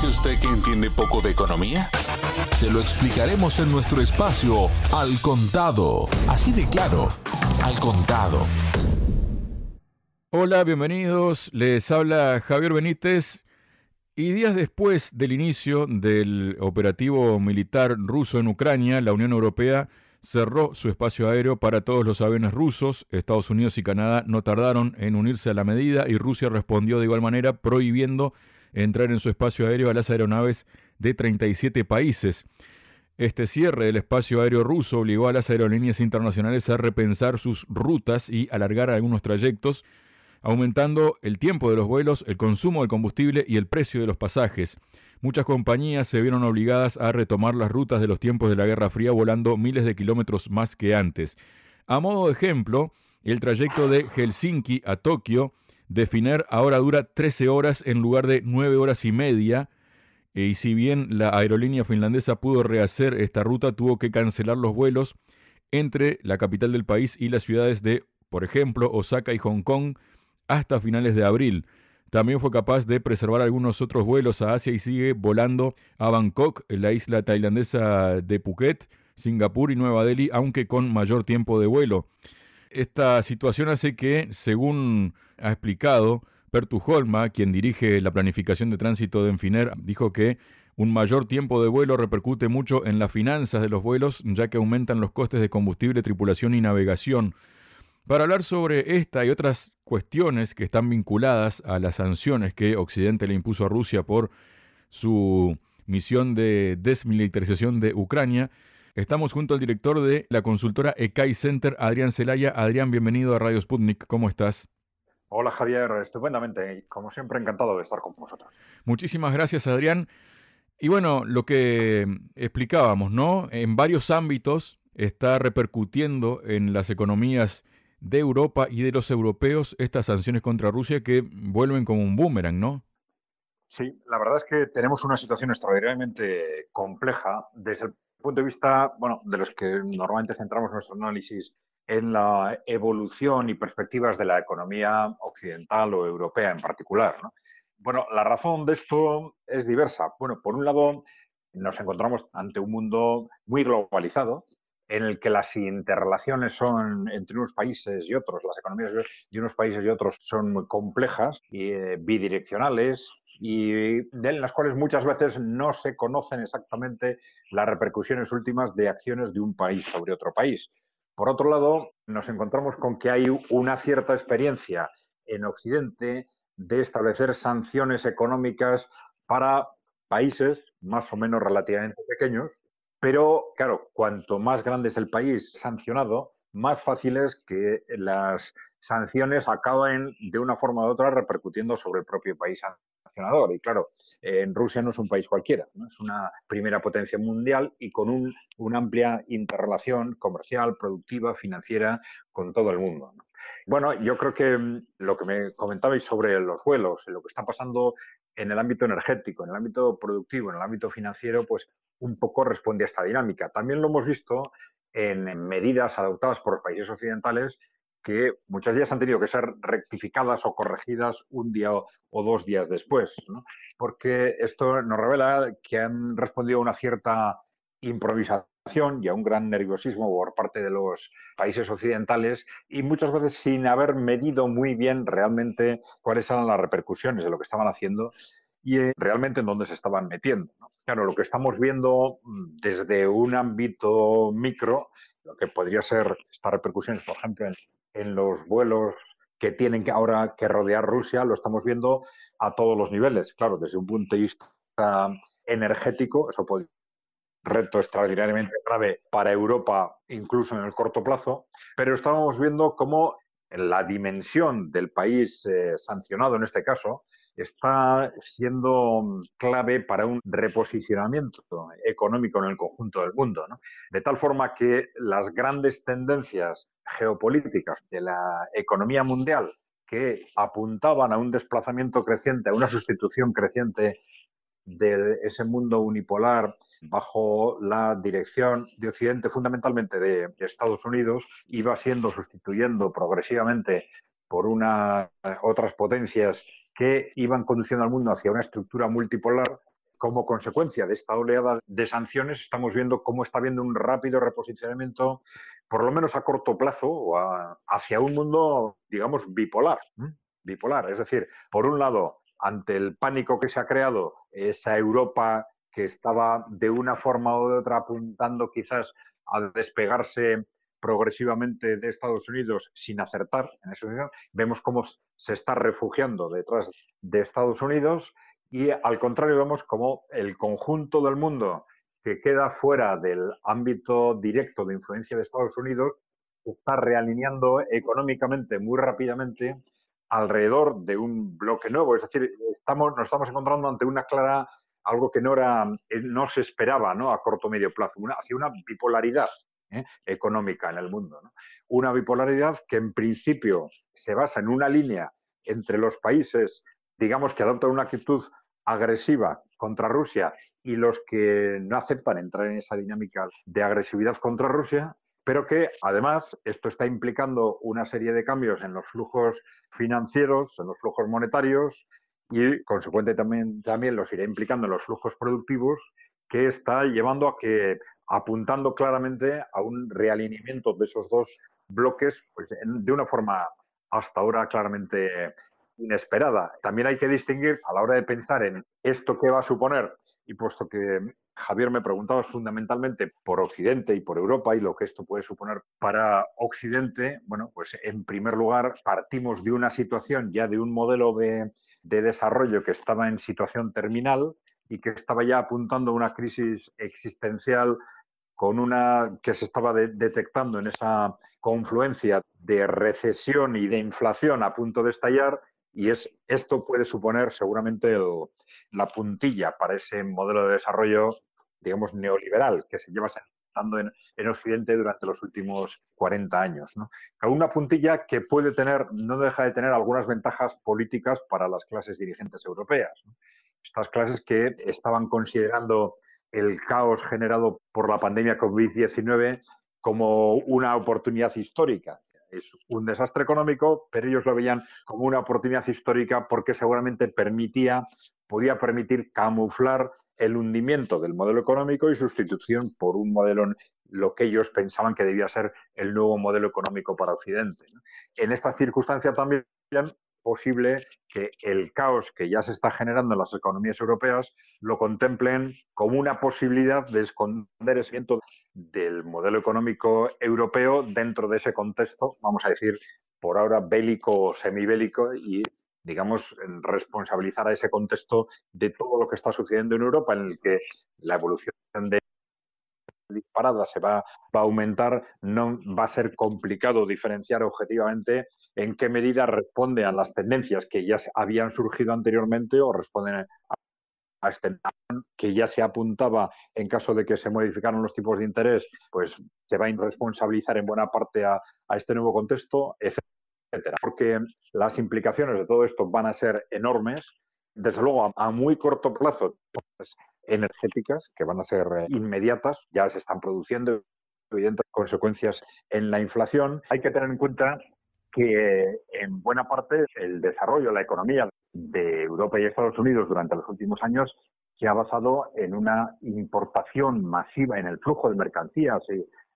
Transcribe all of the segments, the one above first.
dice usted que entiende poco de economía? Se lo explicaremos en nuestro espacio Al Contado. Así de claro, Al Contado. Hola, bienvenidos. Les habla Javier Benítez. Y días después del inicio del operativo militar ruso en Ucrania, la Unión Europea cerró su espacio aéreo para todos los aviones rusos. Estados Unidos y Canadá no tardaron en unirse a la medida y Rusia respondió de igual manera prohibiendo entrar en su espacio aéreo a las aeronaves de 37 países. Este cierre del espacio aéreo ruso obligó a las aerolíneas internacionales a repensar sus rutas y alargar algunos trayectos, aumentando el tiempo de los vuelos, el consumo del combustible y el precio de los pasajes. Muchas compañías se vieron obligadas a retomar las rutas de los tiempos de la Guerra Fría volando miles de kilómetros más que antes. A modo de ejemplo, el trayecto de Helsinki a Tokio de Finnair ahora dura 13 horas en lugar de 9 horas y media. Y si bien la aerolínea finlandesa pudo rehacer esta ruta, tuvo que cancelar los vuelos entre la capital del país y las ciudades de, por ejemplo, Osaka y Hong Kong hasta finales de abril. También fue capaz de preservar algunos otros vuelos a Asia y sigue volando a Bangkok, la isla tailandesa de Phuket, Singapur y Nueva Delhi, aunque con mayor tiempo de vuelo. Esta situación hace que, según ha explicado Pertu Holma, quien dirige la planificación de tránsito de Enfiner, dijo que un mayor tiempo de vuelo repercute mucho en las finanzas de los vuelos, ya que aumentan los costes de combustible, tripulación y navegación. Para hablar sobre esta y otras cuestiones que están vinculadas a las sanciones que Occidente le impuso a Rusia por su misión de desmilitarización de Ucrania, estamos junto al director de la consultora ECAI Center, Adrián Celaya. Adrián, bienvenido a Radio Sputnik. ¿Cómo estás? Hola Javier, estupendamente. Como siempre, encantado de estar con vosotros. Muchísimas gracias, Adrián. Y bueno, lo que explicábamos, ¿no? En varios ámbitos está repercutiendo en las economías de Europa y de los europeos estas sanciones contra Rusia que vuelven como un boomerang, ¿no? Sí, la verdad es que tenemos una situación extraordinariamente compleja desde el punto de vista, bueno, de los que normalmente centramos nuestro análisis en la evolución y perspectivas de la economía occidental o europea en particular. Bueno, la razón de esto es diversa. Bueno, por un lado, nos encontramos ante un mundo muy globalizado, en el que las interrelaciones son entre unos países y otros, las economías de unos países y otros son muy complejas y eh, bidireccionales y en las cuales muchas veces no se conocen exactamente las repercusiones últimas de acciones de un país sobre otro país. Por otro lado, nos encontramos con que hay una cierta experiencia en Occidente de establecer sanciones económicas para países más o menos relativamente pequeños pero, claro, cuanto más grande es el país sancionado, más fácil es que las sanciones acaben de una forma u otra repercutiendo sobre el propio país Y claro, en Rusia no es un país cualquiera, es una primera potencia mundial y con una amplia interrelación comercial, productiva, financiera con todo el mundo. Bueno, yo creo que mm, lo que me comentabais sobre los vuelos, lo que está pasando en el ámbito energético, en el ámbito productivo, en el ámbito financiero, pues un poco responde a esta dinámica. También lo hemos visto en medidas adoptadas por los países occidentales que muchas días han tenido que ser rectificadas o corregidas un día o, dos días después, porque esto nos revela que han respondido a una cierta improvisación y a un gran nerviosismo por parte de los países occidentales y muchas veces sin haber medido muy bien realmente cuáles eran las repercusiones de lo que estaban haciendo y realmente en dónde se estaban metiendo. Claro, lo que estamos viendo mm, desde un ámbito micro, lo que podría ser estas repercusiones, por ejemplo, en, los vuelos que tienen que ahora que rodear Rusia, lo estamos viendo a todos los niveles. Claro, desde un punto de vista energético, eso puede ser un reto extraordinariamente grave para Europa, incluso en el corto plazo, pero estamos viendo cómo la dimensión del país eh, sancionado en este caso está siendo clave para un reposicionamiento económico en el conjunto del mundo. De tal forma que las grandes tendencias geopolíticas de la economía mundial que apuntaban a un desplazamiento creciente, a una sustitución creciente de ese mundo unipolar bajo la dirección de Occidente, fundamentalmente de, Estados Unidos, iba siendo sustituyendo progresivamente por una, otras potencias que iban conduciendo al mundo hacia una estructura multipolar, como consecuencia de esta oleada de sanciones, estamos viendo cómo está habiendo un rápido reposicionamiento, por lo menos a corto plazo, hacia un mundo, digamos, bipolar. Bipolar. Es decir, por un lado, ante el pánico que se ha creado, esa Europa que estaba de una forma u de otra apuntando quizás a despegarse progresivamente de Estados Unidos sin acertar en eso, vemos cómo se está refugiando detrás de Estados Unidos y al contrario vemos como el conjunto del mundo que queda fuera del ámbito directo de influencia de Estados Unidos está realineando económicamente muy rápidamente alrededor de un bloque nuevo. Es decir, estamos, nos estamos encontrando ante una clara, algo que no, era, no se esperaba ¿no? a corto o medio plazo, una, hacia una bipolaridad ¿eh? económica en el mundo. Una bipolaridad que en principio se basa en una línea entre los países, digamos, que adoptan una actitud agresiva contra Rusia y los que no aceptan entrar en esa dinámica de agresividad contra Rusia, pero que además esto está implicando una serie de cambios en los flujos financieros, en los flujos monetarios y consecuente también, también los irá implicando en los flujos productivos que está llevando a que apuntando claramente a un realineamiento de esos dos bloques pues, de una forma hasta ahora claramente inesperada. También hay que distinguir a la hora de pensar en esto que va a suponer, y puesto que Javier me preguntaba fundamentalmente por Occidente y por Europa y lo que esto puede suponer para Occidente, bueno, pues en primer lugar partimos de una situación ya de un modelo de, de desarrollo que estaba en situación terminal y que estaba ya apuntando a una crisis existencial con una que se estaba detectando en esa confluencia de recesión y de inflación a punto de estallar y es esto puede suponer seguramente la puntilla para ese modelo de desarrollo digamos neoliberal que se lleva sentando en, en Occidente durante los últimos 40 años. ¿no? Una puntilla que puede tener, no deja de tener algunas ventajas políticas para las clases dirigentes europeas. Estas clases que estaban considerando el caos generado por la pandemia COVID-19 como una oportunidad histórica. Es un desastre económico, pero ellos lo veían como una oportunidad histórica porque seguramente permitía, podía permitir camuflar el hundimiento del modelo económico y sustitución por un modelo, lo que ellos pensaban que debía ser el nuevo modelo económico para Occidente. En esta circunstancia también posible que el caos que ya se está generando en las economías europeas lo contemplen como una posibilidad de esconder ese viento del modelo económico europeo dentro de ese contexto, vamos a decir, por ahora bélico o semibélico y digamos, responsabilizar a ese contexto de todo lo que está sucediendo en Europa, en el que la evolución de disparada se va, a aumentar, no va a ser complicado diferenciar objetivamente en qué medida responde a las tendencias que ya habían surgido anteriormente o responden a, este que ya se apuntaba en caso de que se modificaran los tipos de interés, pues se va a responsabilizar en buena parte a, este nuevo contexto, etcétera. Porque las implicaciones de todo esto van a ser enormes. Desde luego, a, muy corto plazo, pues, energéticas que van a ser eh, inmediatas, ya se están produciendo evidentes consecuencias en la inflación. Hay que tener en cuenta que en buena parte el desarrollo, la economía de Europa y Estados Unidos durante los últimos años se ha basado en una importación masiva en el flujo de mercancías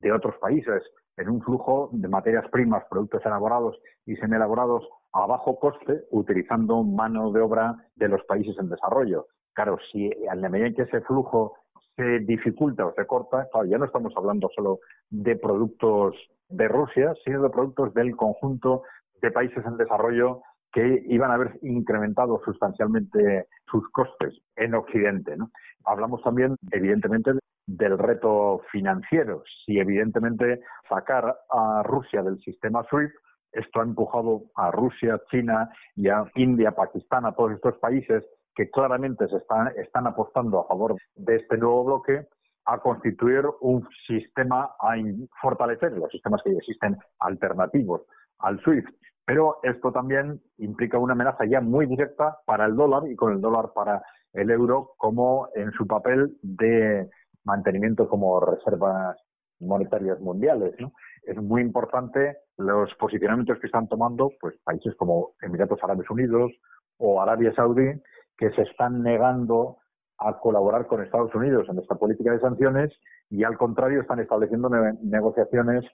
de otros países, en un flujo de materias primas, productos elaborados y semi-elaborados a bajo coste, utilizando mano de obra de los países en desarrollo. Claro, si a la medida en que ese flujo se dificulta o se corta, claro, ya no estamos hablando solo de productos de Rusia, sino de productos del conjunto de países en desarrollo que iban a haber incrementado sustancialmente sus costes en Occidente. Hablamos también, evidentemente, del reto financiero. Si, evidentemente, sacar a Rusia del sistema SWIFT, esto ha empujado a Rusia, China y a India, Pakistán, a todos estos países que claramente se están, apostando a favor de este nuevo bloque, a constituir un sistema, a fortalecer los sistemas que existen alternativos al SWIFT. Pero esto también implica una amenaza ya muy directa para el dólar y con el dólar para el euro como en su papel de mantenimiento como reservas monetarias mundiales. Es muy importante los posicionamientos que están tomando pues países como Emiratos Árabes Unidos o Arabia Saudí que se están negando a colaborar con Estados Unidos en esta política de sanciones y al contrario están estableciendo negociaciones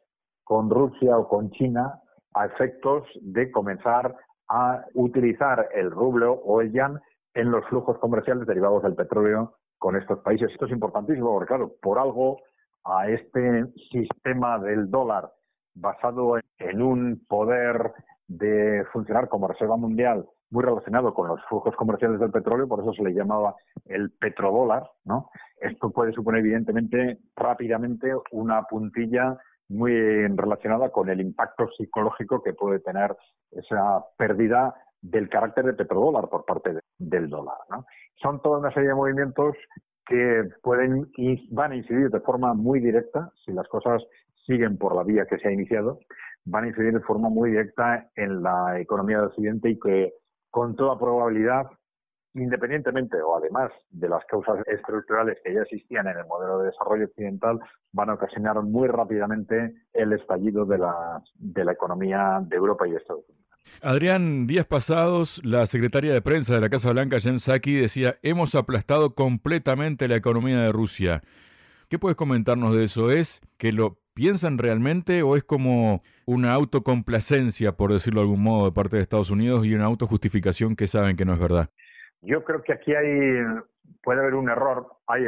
con Rusia o con China a efectos de comenzar a utilizar el rublo o el yan en los flujos comerciales derivados del petróleo con estos países. Esto es importantísimo porque, claro, por algo a este sistema del dólar basado en un poder de funcionar como reserva mundial muy relacionado con los flujos comerciales del petróleo, por eso se le llamaba el petrodólar, ¿no? Esto puede suponer evidentemente rápidamente una puntilla muy relacionada con el impacto psicológico que puede tener esa pérdida del carácter de petrodólar por parte del dólar. ¿no? Son toda una serie de movimientos que pueden van a incidir de forma muy directa, si las cosas siguen por la vía que se ha iniciado, van a incidir de forma muy directa en la economía del Occidente y que con toda probabilidad, independientemente o además de las causas estructurales que ya existían en el modelo de desarrollo occidental, van a ocasionar muy rápidamente el estallido de la, de la economía de Europa y Estados Unidos. Adrián, días pasados, la secretaria de prensa de la Casa Blanca, Jen Psaki, decía, hemos aplastado completamente la economía de Rusia. ¿Qué puedes comentarnos de eso? ¿Es que lo piensan realmente o es como una autocomplacencia, por decirlo de algún modo, de parte de Estados Unidos y una autojustificación que saben que no es verdad? Yo creo que aquí hay, puede haber un error. Hay,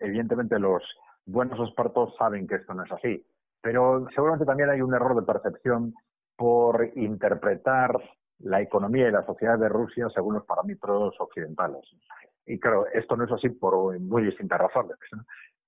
evidentemente, los buenos expertos saben que esto no es así, pero seguramente también hay un error de percepción por interpretar la economía y la sociedad de Rusia según los parámetros occidentales. Y claro, esto no es así por muy distintas razones.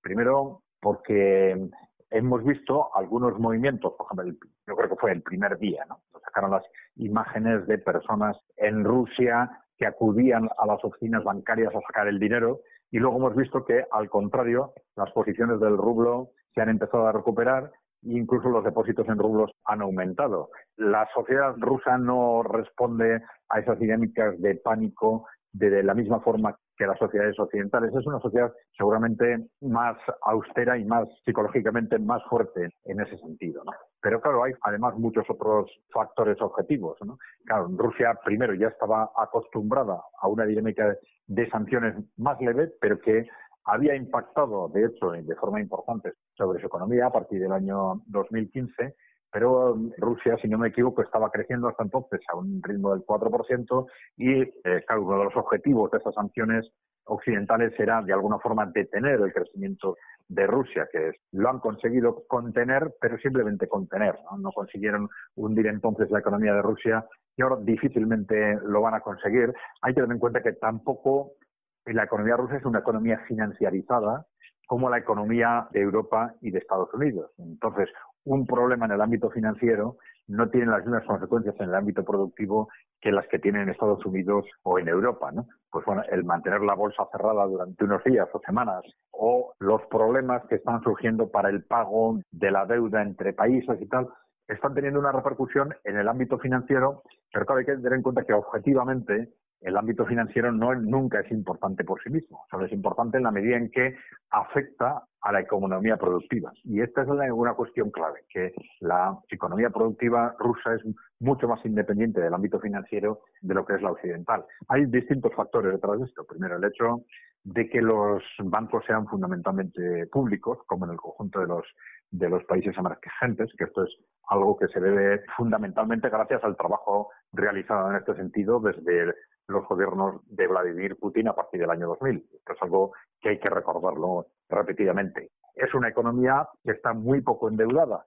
Primero, porque hemos visto algunos movimientos, por ejemplo, yo creo que fue el primer día, ¿no? Sacaron las imágenes de personas en Rusia que acudían a las oficinas bancarias a sacar el dinero y luego hemos visto que, al contrario, las posiciones del rublo se han empezado a recuperar e incluso los depósitos en rublos han aumentado. La sociedad rusa no responde a esas dinámicas de pánico de la misma forma que las sociedades occidentales. Es una sociedad seguramente más austera y más psicológicamente más fuerte en ese sentido. ¿no? Pero claro, hay además muchos otros factores objetivos. ¿no? Claro, Rusia primero ya estaba acostumbrada a una dinámica de sanciones más leve, pero que había impactado, de hecho, de forma importante sobre su economía a partir del año 2015 pero Rusia, si no me equivoco, estaba creciendo hasta entonces a un ritmo del 4% y, eh, claro, uno de los objetivos de esas sanciones occidentales era, de alguna forma, detener el crecimiento de Rusia, que lo han conseguido contener, pero simplemente contener. ¿no? no consiguieron hundir entonces la economía de Rusia y ahora difícilmente lo van a conseguir. Hay que tener en cuenta que tampoco la economía rusa es una economía financiarizada como la economía de Europa y de Estados Unidos. Entonces, un problema en el ámbito financiero no tiene las mismas consecuencias en el ámbito productivo que las que tienen en Estados Unidos o en Europa, ¿no? Pues bueno, el mantener la bolsa cerrada durante unos días o semanas o los problemas que están surgiendo para el pago de la deuda entre países y tal, están teniendo una repercusión en el ámbito financiero, pero claro, hay que tener en cuenta que objetivamente el ámbito financiero no nunca es importante por sí mismo, solo es importante en la medida en que afecta a la economía productiva. Y esta es una cuestión clave, que la economía productiva rusa es mucho más independiente del ámbito financiero de lo que es la occidental. Hay distintos factores detrás de esto. Primero, el hecho de que los bancos sean fundamentalmente públicos, como en el conjunto de los de los países emergentes, que esto es algo que se debe fundamentalmente gracias al trabajo realizado en este sentido desde los gobiernos de Vladimir Putin a partir del año 2000. Esto es algo que hay que recordarlo repetidamente. Es una economía que está muy poco endeudada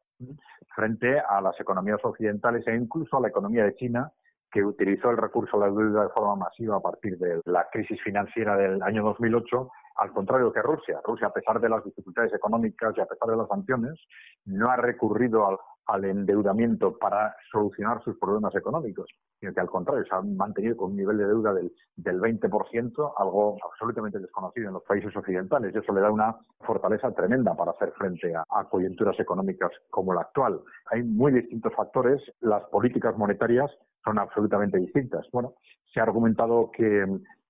frente a las economías occidentales e incluso a la economía de China, que utilizó el recurso a la deuda de forma masiva a partir de la crisis financiera del año 2008 al contrario que Rusia. Rusia, a pesar de las dificultades económicas y a pesar de las sanciones, no ha recurrido al, endeudamiento para solucionar sus problemas económicos, sino que al contrario, se ha mantenido con un nivel de deuda del, del 20%, algo absolutamente desconocido en los países occidentales. Y eso le da una fortaleza tremenda para hacer frente a, a coyunturas económicas como la actual. Hay muy distintos factores. Las políticas monetarias son absolutamente distintas. Bueno, se ha argumentado que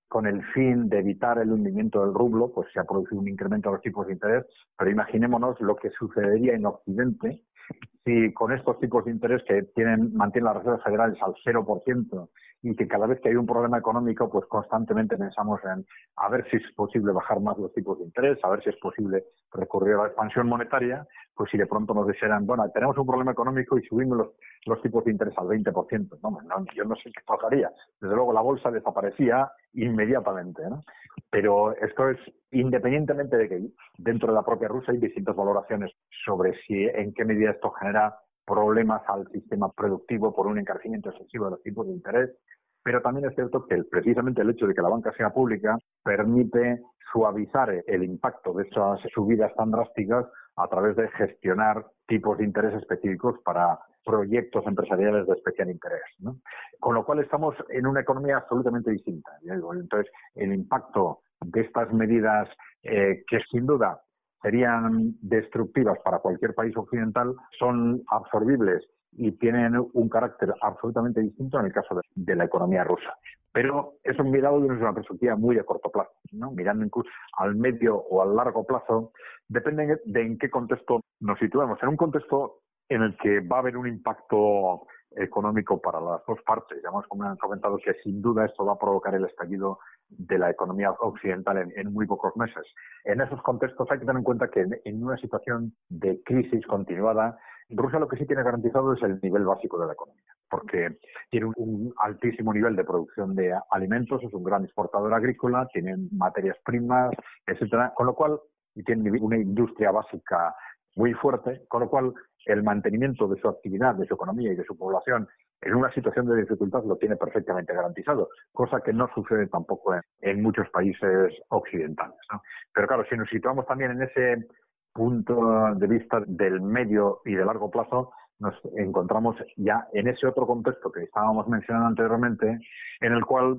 con el fin de evitar el hundimiento del rublo, pues se ha producido un incremento de los tipos de interés, pero imaginémonos lo que sucedería en Occidente si con estos tipos de interés que tienen, mantienen las reservas federales al 0% y que cada vez que hay un problema económico, pues constantemente pensamos en a ver si es posible bajar más los tipos de interés, a ver si es posible recurrir a la expansión monetaria, pues si de pronto nos dijeran, bueno, tenemos un problema económico y subimos los, los tipos de interés al 20%, no, no, yo no sé qué pasaría. Desde luego la bolsa desaparecía inmediatamente. Pero esto es independientemente de que dentro de la propia Rusia hay distintas valoraciones sobre si en qué medida esto genera problemas al sistema productivo por un encarecimiento excesivo de los tipos de interés, pero también es cierto que precisamente el hecho de que la banca sea pública permite suavizar el impacto de esas subidas tan drásticas a través de gestionar tipos de interés específicos para proyectos empresariales de especial interés. Con lo cual estamos en una economía absolutamente distinta. Entonces, el impacto de estas medidas eh, que sin duda serían destructivas para cualquier país occidental son absorbibles y tienen un carácter absolutamente distinto en el caso de, la economía rusa. Pero eso mirado desde una perspectiva muy a corto plazo, ¿no? mirando incluso al medio o al largo plazo, depende de en qué contexto nos situemos. En un contexto en el que va a haber un impacto económico para las dos partes. Ya hemos comentado que sin duda esto va a provocar el estallido de la economía occidental en, muy pocos meses. En esos contextos hay que tener en cuenta que en, una situación de crisis continuada, Rusia lo que sí tiene garantizado es el nivel básico de la economía, porque tiene un, altísimo nivel de producción de alimentos, es un gran exportador agrícola, tiene materias primas, etcétera, con lo cual tiene una industria básica muy fuerte, con lo cual el mantenimiento de su actividad, de su economía y de su población en una situación de dificultad lo tiene perfectamente garantizado, cosa que no sucede tampoco en, muchos países occidentales. Pero claro, si nos situamos también en ese punto de vista del medio y de largo plazo, nos encontramos ya en ese otro contexto que estábamos mencionando anteriormente, en el cual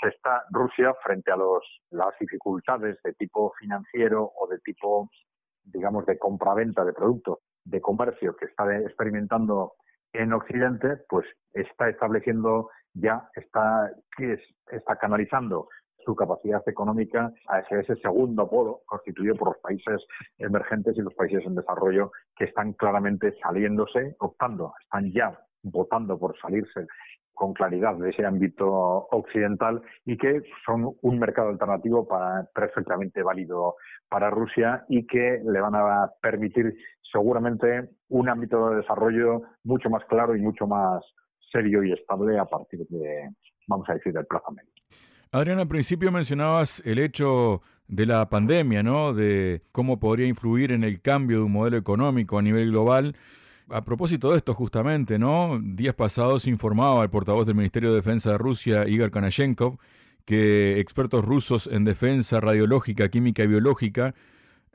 se está Rusia frente a los, las dificultades de tipo financiero o de tipo, digamos, de compraventa de productos de comercio que está experimentando en Occidente, pues está estableciendo ya, está, está canalizando su capacidad económica a ese, ese, segundo polo constituido por los países emergentes y los países en desarrollo que están claramente saliéndose, optando, están ya votando por salirse con claridad de ese ámbito occidental y que son un mercado alternativo para, perfectamente válido para Rusia y que le van a permitir seguramente un ámbito de desarrollo mucho más claro y mucho más serio y estable a partir de, vamos a decir, del plazo medio. Adrián, al principio mencionabas el hecho de la pandemia, ¿no? De cómo podría influir en el cambio de un modelo económico a nivel global. A propósito de esto, justamente, ¿no? Días pasados informaba el portavoz del Ministerio de Defensa de Rusia, Igor Kanashenkov, que expertos rusos en defensa radiológica, química y biológica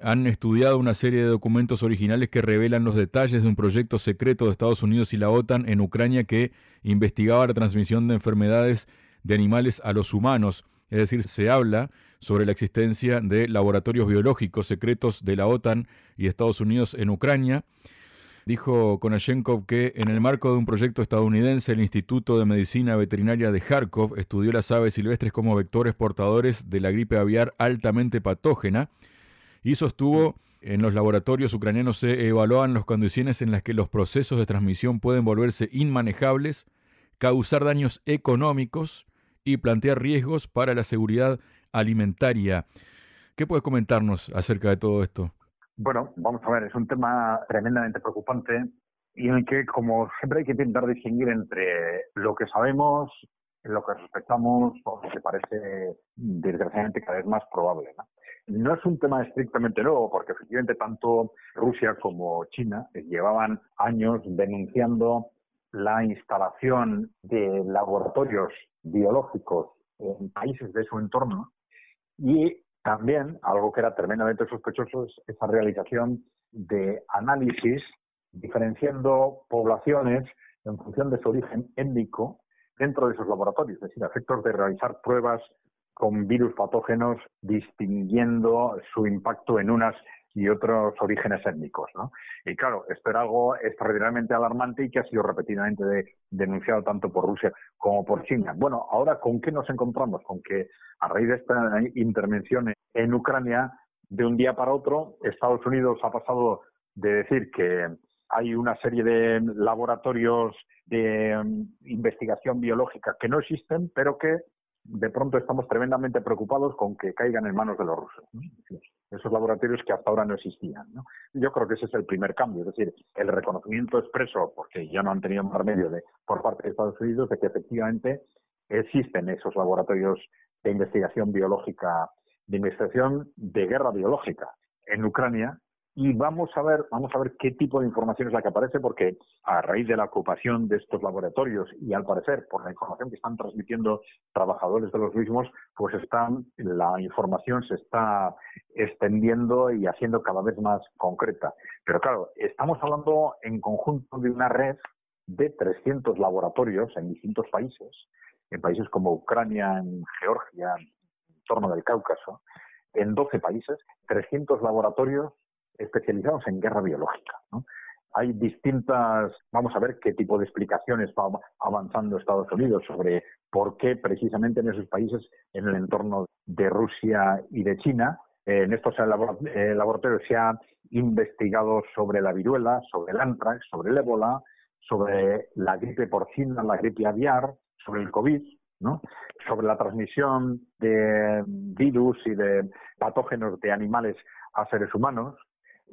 han estudiado una serie de documentos originales que revelan los detalles de un proyecto secreto de Estados Unidos y la OTAN en Ucrania que investigaba la transmisión de enfermedades de animales a los humanos. Es decir, se habla sobre la existencia de laboratorios biológicos secretos de la OTAN y Estados Unidos en Ucrania. Dijo Konashenkov que en el marco de un proyecto estadounidense, el Instituto de Medicina Veterinaria de Kharkov estudió las aves silvestres como vectores portadores de la gripe aviar altamente patógena y sostuvo en los laboratorios ucranianos se evaluaban las condiciones en las que los procesos de transmisión pueden volverse inmanejables, causar daños económicos y plantear riesgos para la seguridad alimentaria. ¿Qué puedes comentarnos acerca de todo esto? Bueno, vamos a ver, es un tema tremendamente preocupante y en el que, como siempre, hay que intentar distinguir entre lo que sabemos, lo que respetamos o lo que parece, desgraciadamente, cada vez más probable. ¿no? No es un tema estrictamente nuevo, porque efectivamente tanto Rusia como China llevaban años denunciando la instalación de laboratorios biológicos en países de su entorno. Y también, algo que era tremendamente sospechoso, es esa realización de análisis diferenciando poblaciones en función de su origen étnico dentro de esos laboratorios, es decir, efectos de realizar pruebas con virus patógenos, distinguiendo su impacto en unas y otros orígenes étnicos. ¿no? Y claro, esto era algo extraordinariamente alarmante y que ha sido repetidamente denunciado tanto por Rusia como por China. Bueno, ahora, ¿con qué nos encontramos? Con que a raíz de esta intervención en Ucrania, de un día para otro, Estados Unidos ha pasado de decir que hay una serie de laboratorios de mm, investigación biológica que no existen, pero que de pronto estamos tremendamente preocupados con que caigan en manos de los rusos. Esos laboratorios que hasta ahora no existían. Yo creo que ese es el primer cambio, es decir, el reconocimiento expreso, porque ya no han tenido más remedio de, por parte de Estados Unidos, de que efectivamente existen esos laboratorios de investigación biológica, de investigación de guerra biológica en Ucrania, y vamos a ver, vamos a ver qué tipo de información es la que aparece, porque a raíz de la ocupación de estos laboratorios y al parecer por la información que están transmitiendo trabajadores de los mismos, pues están, la información se está extendiendo y haciendo cada vez más concreta. Pero claro, estamos hablando en conjunto de una red de 300 laboratorios en distintos países, en países como Ucrania, en Georgia, en torno del Cáucaso, en 12 países, 300 laboratorios especializados en guerra biológica. Hay distintas, vamos a ver qué tipo de explicaciones va avanzando Estados Unidos sobre por qué precisamente en esos países, en el entorno de Rusia y de China, en estos eh, laboratorios se ha investigado sobre la viruela, sobre el antrax, sobre el ébola, sobre la gripe porcina, la gripe aviar, sobre el COVID, ¿no? sobre la transmisión de virus y de patógenos de animales a seres humanos,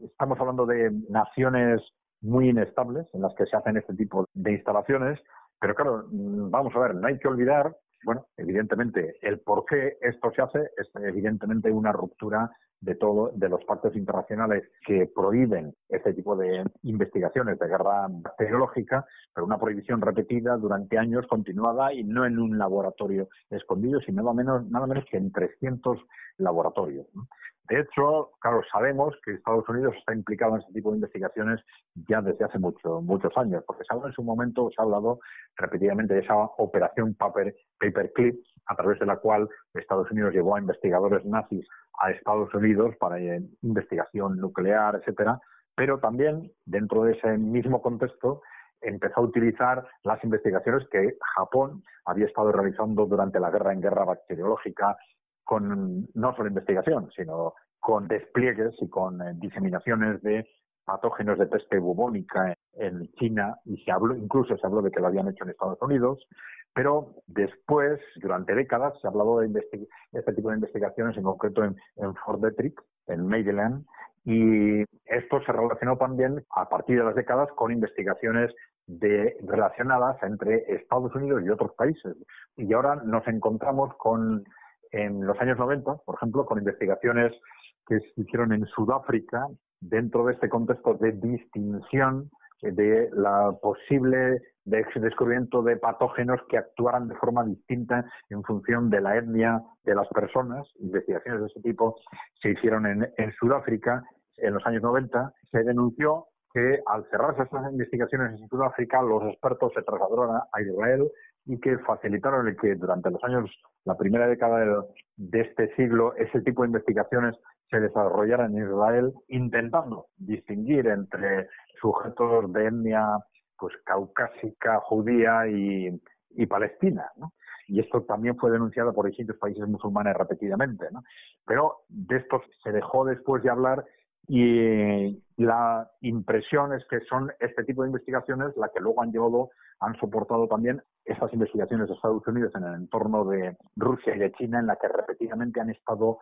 estamos hablando de naciones muy inestables en las que se hacen este tipo de instalaciones, pero claro, mm, vamos a ver, no hay que olvidar, bueno, evidentemente, el por qué esto se hace es evidentemente una ruptura de todo de los pactos internacionales que prohíben este tipo de investigaciones de guerra bacteriológica, pero una prohibición repetida durante años continuada y no en un laboratorio escondido, sino nada menos nada menos que en 300 laboratorios. De hecho, claro, sabemos que Estados Unidos está implicado en este tipo de investigaciones ya desde hace mucho, muchos años, porque se en su momento, se ha hablado repetidamente de esa operación paper, Paperclip, a través de la cual Estados Unidos llevó a investigadores nazis a Estados Unidos para investigación nuclear, etcétera, pero también dentro de ese mismo contexto empezó a utilizar las investigaciones que Japón había estado realizando durante la guerra en guerra bacteriológica con no solo investigación, sino con despliegues y con eh, diseminaciones de patógenos de peste bubónica en China y se habló, incluso se habló de que lo habían hecho en Estados Unidos, pero después, durante décadas, se ha hablado de este tipo de investigaciones, en concreto en, Fort Detrick, en Maryland, y esto se relacionó también a partir de las décadas con investigaciones de, relacionadas entre Estados Unidos y otros países. Y ahora nos encontramos con, en los años 90, por ejemplo, con investigaciones que se hicieron en Sudáfrica dentro de este contexto de distinción de la posible descubrimiento de patógenos que actuaran de forma distinta en función de la etnia de las personas. Investigaciones de ese tipo se hicieron en, en Sudáfrica en los años 90. Se denunció que al cerrarse estas investigaciones en Sudáfrica, los expertos se trasladaron a Israel y que facilitaron el que durante los años, la primera década de este siglo, ese tipo de investigaciones se desarrollaran en Israel, intentando distinguir entre sujetos de etnia pues caucásica, judía y, y palestina, ¿no? Y esto también fue denunciado por distintos países musulmanes repetidamente, ¿no? Pero de esto se dejó después de hablar y la impresión es que son este tipo de investigaciones las que luego han llevado, han soportado también estas investigaciones de Estados Unidos en el entorno de Rusia y de China, en la que repetidamente han estado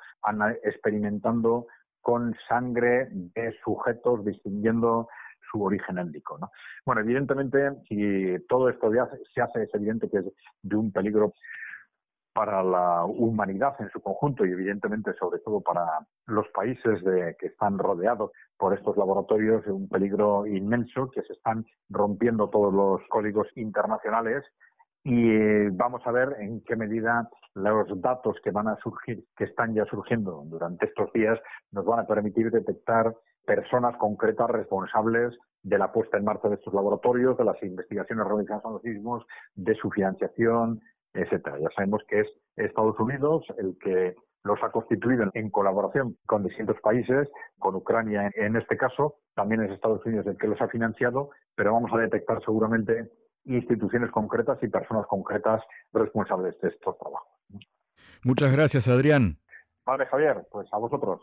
experimentando con sangre de sujetos distinguiendo su origen étnico. ¿no? Bueno, evidentemente, si todo esto se hace, es evidente que es de un peligro para la humanidad en su conjunto y evidentemente sobre todo para los países de, que están rodeados por estos laboratorios, un peligro inmenso que se están rompiendo todos los códigos internacionales y vamos a ver en qué medida los datos que van a surgir, que están ya surgiendo durante estos días, nos van a permitir detectar personas concretas responsables de la puesta en marcha de estos laboratorios, de las investigaciones realizadas en los sismos, de su financiación, etcétera. Ya sabemos que es Estados Unidos el que los ha constituido en colaboración con distintos países, con Ucrania en este caso, también es Estados Unidos el que los ha financiado, pero vamos a detectar seguramente instituciones concretas y personas concretas responsables de estos trabajos. Muchas gracias, Adrián. Vale, Javier, pues a vosotros.